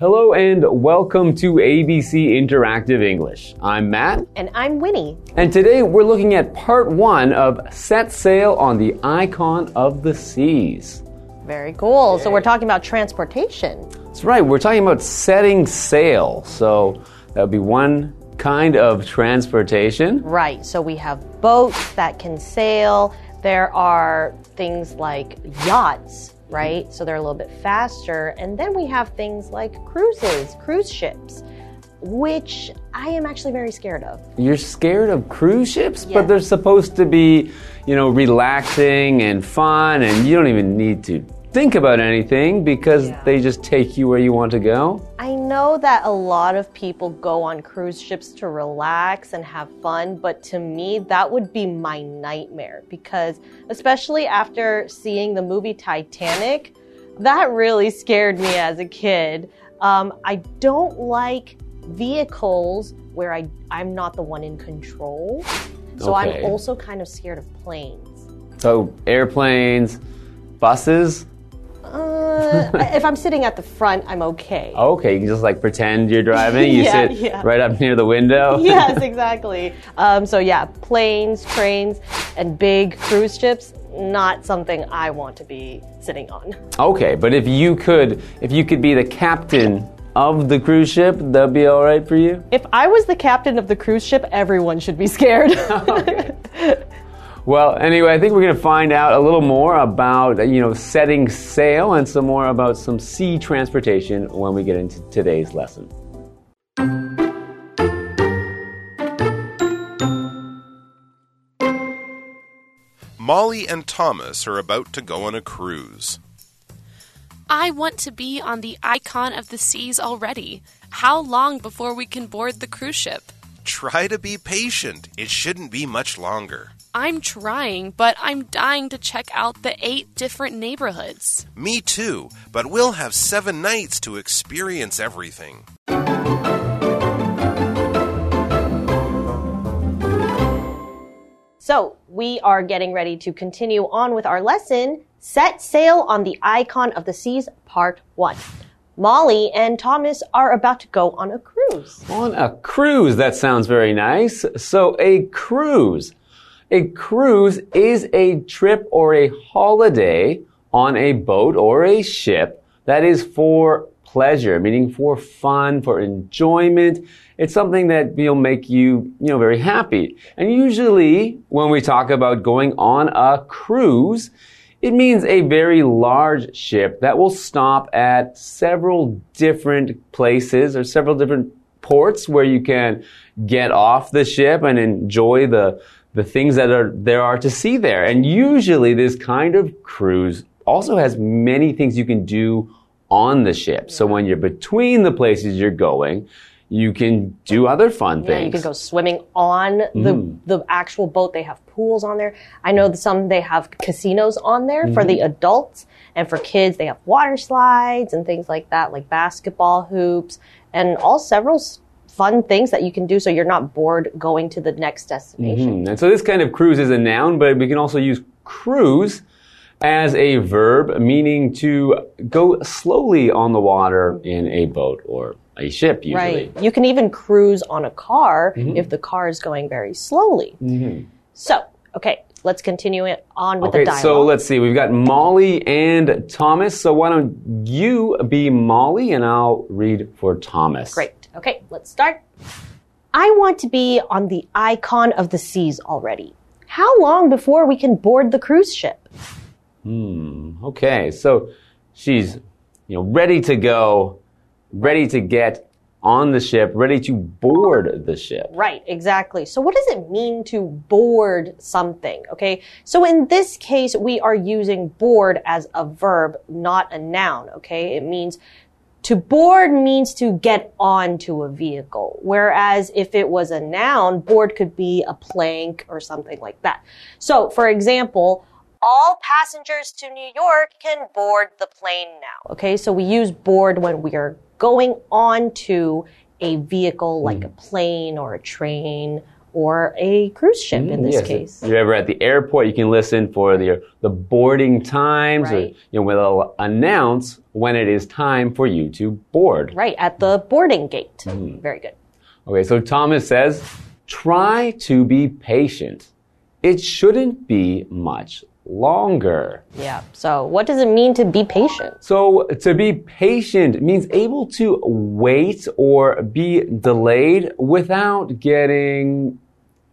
Hello and welcome to ABC Interactive English. I'm Matt. And I'm Winnie. And today we're looking at part one of Set Sail on the Icon of the Seas. Very cool. So we're talking about transportation. That's right, we're talking about setting sail. So that would be one kind of transportation. Right. So we have boats that can sail. There are things like yachts, right? So they're a little bit faster. And then we have things like cruises, cruise ships, which I am actually very scared of. You're scared of cruise ships, Yeah. but they're supposed to be, you know, relaxing and fun, and you don't even need to think about anything because Yeah. they just take you where you want to go. I know that a lot of people go on cruise ships to relax and have fun, but to me, that would be my nightmare because, especially after seeing the movie Titanic, that really scared me as a kid. Um, I don't like vehicles where I, I'm not the one in control. So Okay. I'm also kind of scared of planes. So, airplanes, buses. Uh, if I'm sitting at the front, I'm okay. Okay, you can just like pretend you're driving. You Yeah, sit yeah. right up near the window. yes, exactly. Um, so yeah, planes, trains, and big cruise ships. Not something I want to be sitting on. Okay, but if you could, if you could be the captain of the cruise ship, that'd be all right for you. If I was the captain of the cruise ship, everyone should be scared. Well, anyway, I think we're going to find out a little more about, you know, setting sail and some more about some sea transportation when we get into today's lesson. Molly and Thomas are about to go on a cruise. I want to be on the icon of the seas already. How long before we can board the cruise ship? Try to be patient. It shouldn't be much longer. I'm trying, but I'm dying to check out the eight different neighborhoods. Me too, but we'll have seven nights to experience everything. so we are getting ready to continue on with our lesson. Set sail on the icon of the seas, part one. Molly and Thomas are about to go on a cruise. On a cruise, that sounds very nice. So, a cruise. A cruise is a trip or a holiday on a boat or a ship that is for pleasure, meaning for fun, for enjoyment. It's something that will make you, you know, very happy. And usually, when we talk about going on a cruise, it means a very large ship that will stop at several different places or several different ports where you can get off the ship and enjoy the the things that are there are to see there. And usually this kind of cruise also has many things you can do on the ship. So when you're between the places you're going, you can do other fun Yeah, things. you can go swimming on the mm. the actual boat. They have pools on there. I know some they have casinos on there for the mm-hmm. adults and for kids. They have water slides and things like that, like basketball hoops and all several fun things that you can do so you're not bored going to the next destination. Hmm, And so this kind of cruise is a noun, but we can also use cruise as a verb, meaning to go slowly on the water in a boat or a ship, usually. Right. You can even cruise on a car if the car is going very slowly. So, okay, let's continue it on with Okay, the dialogue. so let's see. We've got Molly and Thomas. So why don't you be Molly and I'll read for Thomas. Great. Okay, let's start. I want to be on the icon of the seas already. How long before we can board the cruise ship? Hmm, okay, so she's you know ready to go, ready to get on the ship, ready to board the ship. Right, exactly. So, what does it mean to board something? Okay, so in this case, we are using board as a verb, not a noun. Okay, it means to board means to get onto a vehicle. Whereas if it was a noun, board could be a plank or something like that. So, for example, all passengers to New York can board the plane now. Okay, so we use board when we are going on to a vehicle like hmm. a plane or a train or a cruise ship in this Yes, case. If you're ever at the airport, you can listen for the the boarding times, or you know, where they'll announce when it is time for you to board. Right, at the boarding gate. Mm. Very good. Okay, so Thomas says, try to be patient. It shouldn't be much longer. Yeah. So, what does it mean to be patient? So to be patient means able to wait or be delayed without getting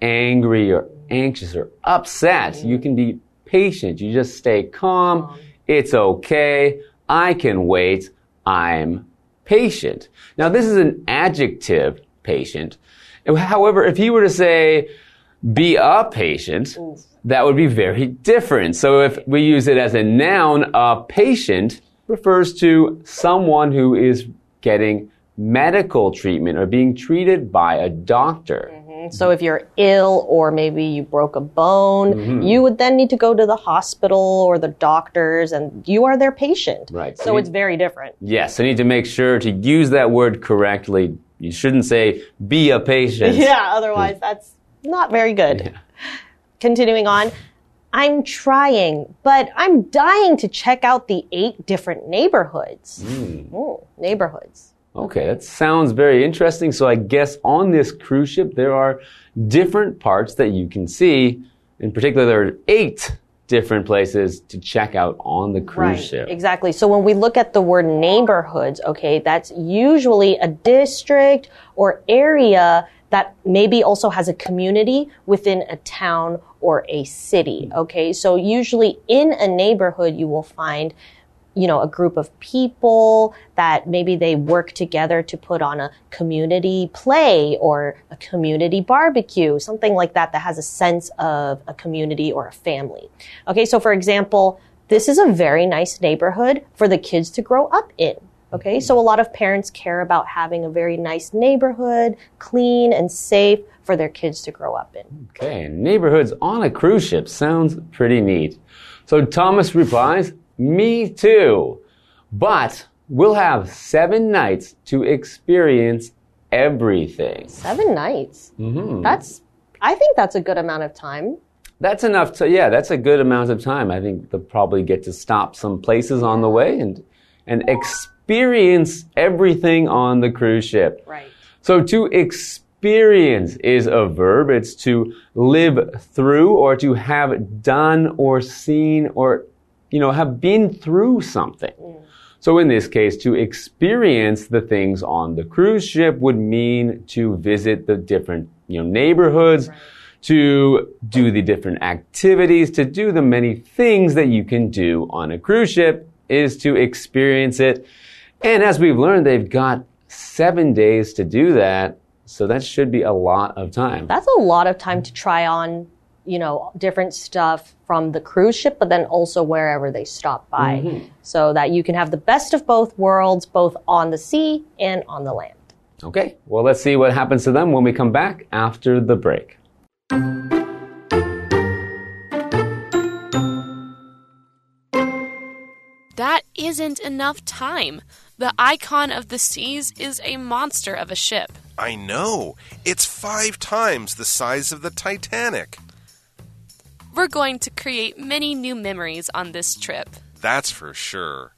angry or anxious or upset. You can be patient. You just stay calm. It's okay. I can wait. I'm patient. Now this is an adjective, patient. However, if he were to say, be a patient, that would be very different. So if we use it as a noun, a patient refers to someone who is getting medical treatment or being treated by a doctor. So, if you're ill or maybe you broke a bone, Mm-hmm. you would then need to go to the hospital or the doctors, and you are their patient. Right. So, it's very different. Yes, I need to make sure to use that word correctly. You shouldn't say be a patient. Yeah, otherwise, that's not very good. Continuing on. I'm trying, but I'm dying to check out the eight different neighborhoods. Hmm. Ooh, neighborhoods. Okay, that sounds very interesting. So I guess on this cruise ship, there are different parts that you can see. In particular, there are eight different places to check out on the cruise ship. Exactly. So when we look at the word neighborhoods, okay, that's usually a district or area that maybe also has a community within a town or a city. Okay. So usually in a neighborhood, you will find you know, a group of people that maybe they work together to put on a community play or a community barbecue, something like that that has a sense of a community or a family. Okay, so for example, this is a very nice neighborhood for the kids to grow up in. Okay, so a lot of parents care about having a very nice neighborhood, clean and safe for their kids to grow up in. Okay, neighborhoods on a cruise ship sounds pretty neat. So Thomas replies, Me too. But we'll have seven nights to experience everything. Seven nights. Mm-hmm. That's, I think that's a good amount of time. That's enough to, yeah, that's a good amount of time. I think they'll probably get to stop some places on the way and, and experience everything on the cruise ship. Right. So to experience is a verb. It's to live through or to have done or seen or, you know, have been through something. So in this case, to experience the things on the cruise ship would mean to visit the different, you know, neighborhoods, to do the different activities, to do the many things that you can do on a cruise ship is to experience it. And as we've learned, they've got seven days to do that. So that should be a lot of time. That's a lot of time to try on, you know, different stuff from the cruise ship, but then also wherever they stop by. Mm-hmm. So that you can have the best of both worlds, both on the sea and on the land. Okay, well, let's see what happens to them when we come back after the break. That isn't enough time. The icon of the seas is a monster of a ship. I know. It's five times the size of the Titanic. We're going to create many new memories on this trip. That's for sure.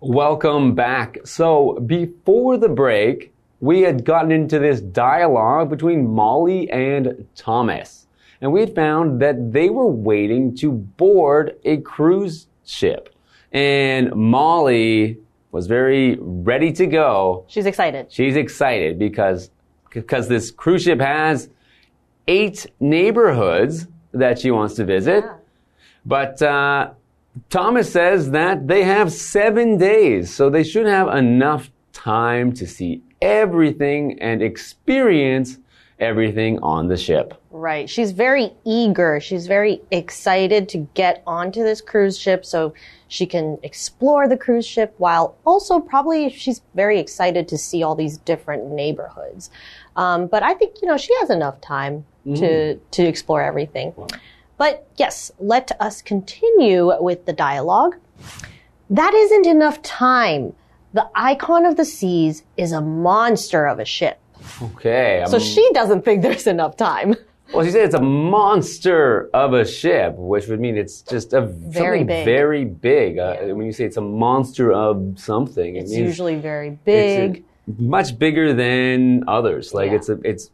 Welcome back. So, before the break, we had gotten into this dialogue between Molly and Thomas. And we had found that they were waiting to board a cruise ship. And Molly was very ready to go. She's excited. She's excited because, because this cruise ship has eight neighborhoods that she wants to visit. But uh, Thomas says that they have seven days, so they should have enough time to see everything and experience everything on the ship. Right. She's very eager. She's very excited to get onto this cruise ship so she can explore the cruise ship while also probably she's very excited to see all these different neighborhoods. Um, but I think, you know, she has enough time to, to explore everything. But yes, let us continue with the dialogue. That isn't enough time. The icon of the seas is a monster of a ship. Okay. So um, she doesn't think there's enough time. Well, she said it's a monster of a ship, which would mean it's just a Very big. very big. Uh, When you say it's a monster of something, it It's means usually very big. much bigger than others. Like Yeah. it's a, it's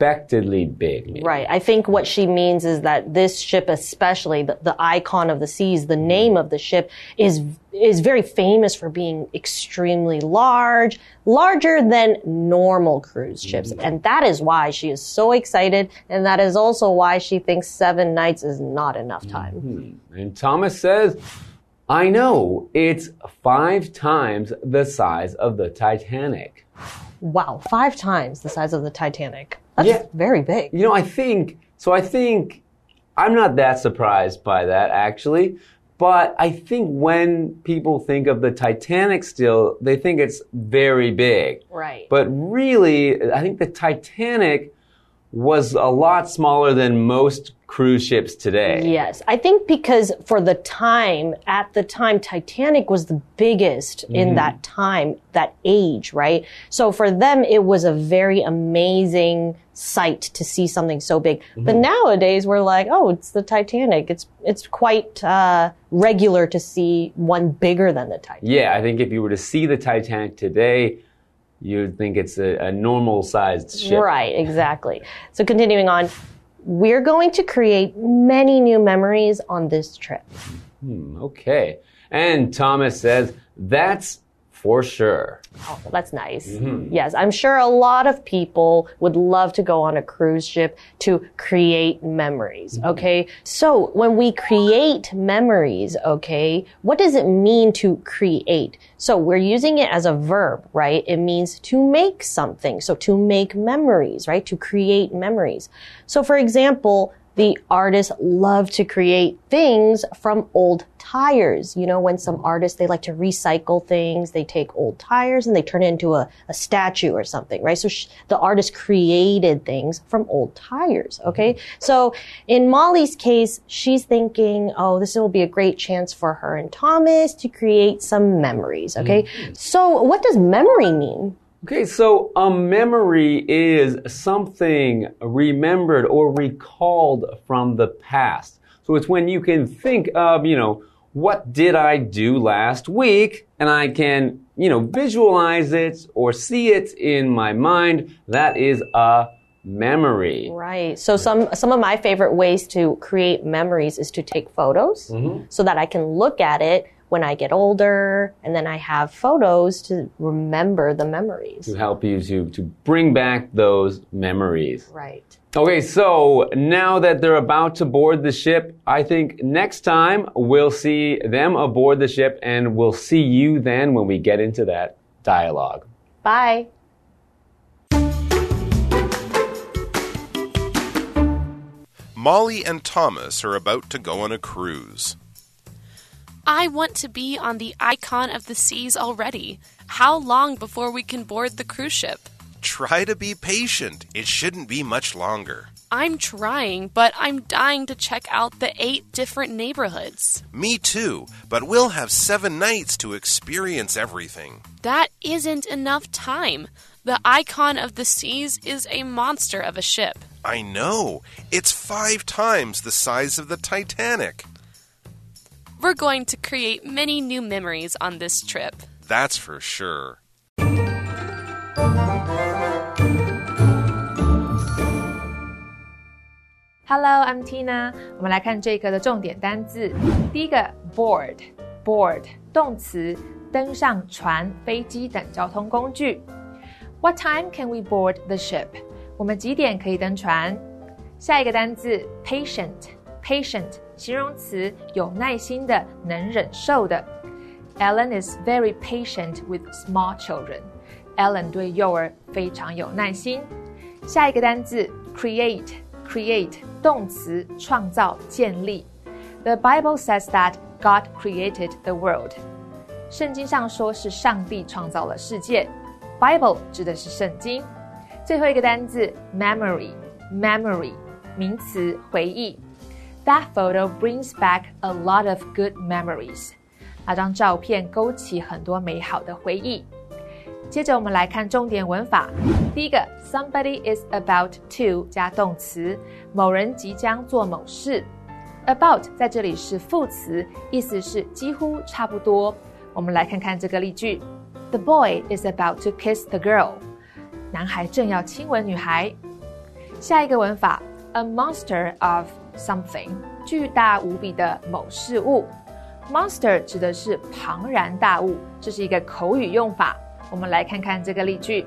unexpectedly big. Right. I think what she means is that this ship, especially the, the icon of the seas, the name of the ship is is very famous for being extremely large, larger than normal cruise ships. Mm-hmm. And that is why she is so excited. And that is also why she thinks seven nights is not enough time. Mm-hmm. And Thomas says, I know it's five times the size of the Titanic. Wow. Five times the size of the Titanic. That's Yeah. very big. You know, I think, so I think, I'm not that surprised by that actually, but I think when people think of the Titanic still, they think it's very big. Right. But really, I think the Titanic was a lot smaller than most cruise ships today. Yes, I think because for the time, at the time, Titanic was the biggest in that time, that age, right? So for them, it was a very amazing sight to see something so big. But nowadays, we're like, oh, it's the Titanic. It's it's quite uh, regular to see one bigger than the Titanic. Yeah, I think if you were to see the Titanic today, you'd think it's a, a normal sized ship. Right, exactly. So continuing on, we're going to create many new memories on this trip. Hmm, okay. And Thomas says, that's for sure. Oh, that's nice. Mm-hmm. Yes, I'm sure a lot of people would love to go on a cruise ship to create memories. Mm-hmm. Okay. So when we create memories, okay, what does it mean to create? So we're using it as a verb, right? It means to make something. So to make memories, right? To create memories. So for example, the artists love to create things from old tires. You know, when some artists, they like to recycle things, they take old tires and they turn it into a, a statue or something, right? So sh- the artist created things from old tires, okay? So in Molly's case, she's thinking, oh, this will be a great chance for her and Thomas to create some memories, okay? Mm-hmm. So what does memory mean? Okay, so a memory is something remembered or recalled from the past. So it's when you can think of, you know, what did I do last week? And I can, you know, visualize it or see it in my mind. That is a memory. Right. So some some of my favorite ways to create memories is to take photos mm-hmm. so that I can look at it when I get older and then I have photos to remember the memories. To help you to, to bring back those memories. Right. Okay, so now that they're about to board the ship, I think next time we'll see them aboard the ship and we'll see you then when we get into that dialogue. Bye. Molly and Thomas are about to go on a cruise. I want to be on the icon of the seas already. How long before we can board the cruise ship? Try to be patient. It shouldn't be much longer. I'm trying, but I'm dying to check out the eight different neighborhoods. Me too, but we'll have seven nights to experience everything. That isn't enough time. The icon of the seas is a monster of a ship. I know. It's five times the size of the Titanic. We're going to create many new memories on this trip. That's for sure. Hello, I'm Tina。我们来看这个的重点单字。第一个，board，board，动词，登上船、飞机等交通工具。What time can we board the ship？我们几点可以登船？下一个单字 ，patient，patient，形容词，有耐心的，能忍受的。Ellen is very patient with small children. Ellen 对幼儿非常有耐心。下一个单字，create。create 动词创造建立。The Bible says that God created the world. 圣经上说是上帝创造了世界。Bible 指的是圣经。最后一个单字 memory memory 名词回忆。 That photo brings back a lot of good memories. 那张照片勾起很多美好的回忆。接着我们来看重点文法。第一个，somebody is about to 加动词，某人即将做某事。about 在这里是副词，意思是几乎差不多。我们来看看这个例句：The boy is about to kiss the girl。男孩正要亲吻女孩。下一个文法，a monster of something，巨大无比的某事物。monster 指的是庞然大物，这是一个口语用法。我们来看看这个例句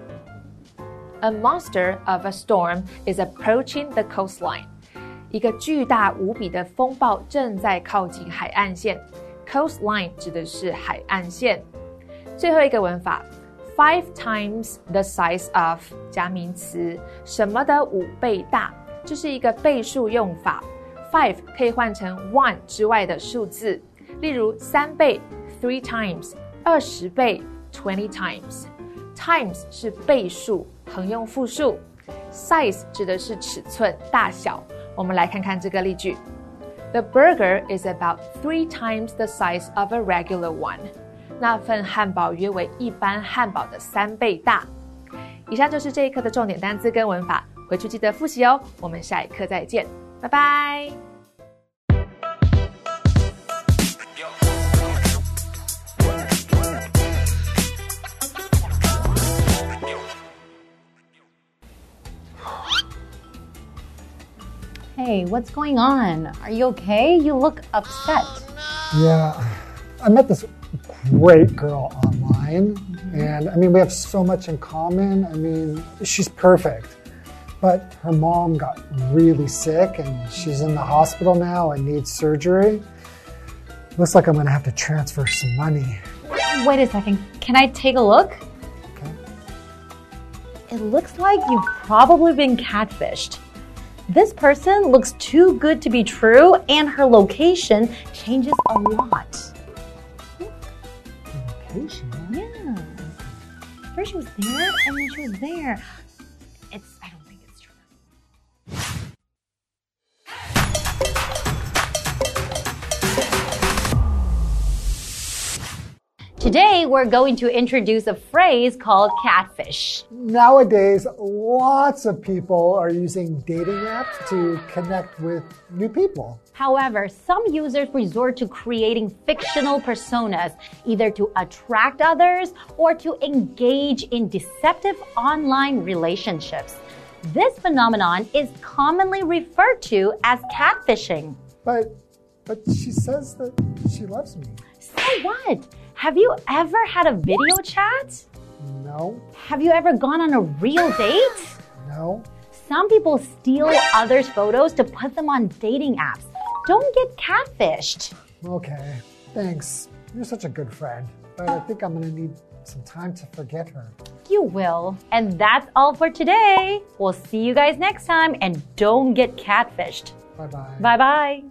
：A monster of a storm is approaching the coastline。一个巨大无比的风暴正在靠近海岸线。Coastline 指的是海岸线。最后一个文法，five times the size of 加名词，什么的五倍大，这是一个倍数用法。Five 可以换成 one 之外的数字，例如三倍 three times，二十倍。Twenty times, times 是倍数，横用复数。Size 指的是尺寸、大小。我们来看看这个例句：The burger is about three times the size of a regular one。那份汉堡约为一般汉堡的三倍大。以上就是这一课的重点单词跟文法，回去记得复习哦。我们下一课再见，拜拜。Hey, what's going on? Are you okay? You look upset. Yeah, I met this great girl online, and I mean, we have so much in common. I mean, she's perfect. But her mom got really sick, and she's in the hospital now and needs surgery. Looks like I'm gonna have to transfer some money. Wait a second. Can I take a look? Okay. It looks like you've probably been catfished. This person looks too good to be true, and her location changes a lot. Location? Yeah. First she was there, and then she was there. Today, we're going to introduce a phrase called catfish. Nowadays, lots of people are using dating apps to connect with new people. However, some users resort to creating fictional personas, either to attract others or to engage in deceptive online relationships. This phenomenon is commonly referred to as catfishing. But but she says that she loves me. So what? Have you ever had a video chat? No, Have you ever gone on a real date? no. Some people steal others' photos to put them on dating apps. Don't get catfished. Okay, thanks. You're such a good friend. But I think I'm gonna need some time to forget her. You will. And that's all for today. We'll see you guys next time and don't get catfished. Bye bye. Bye bye.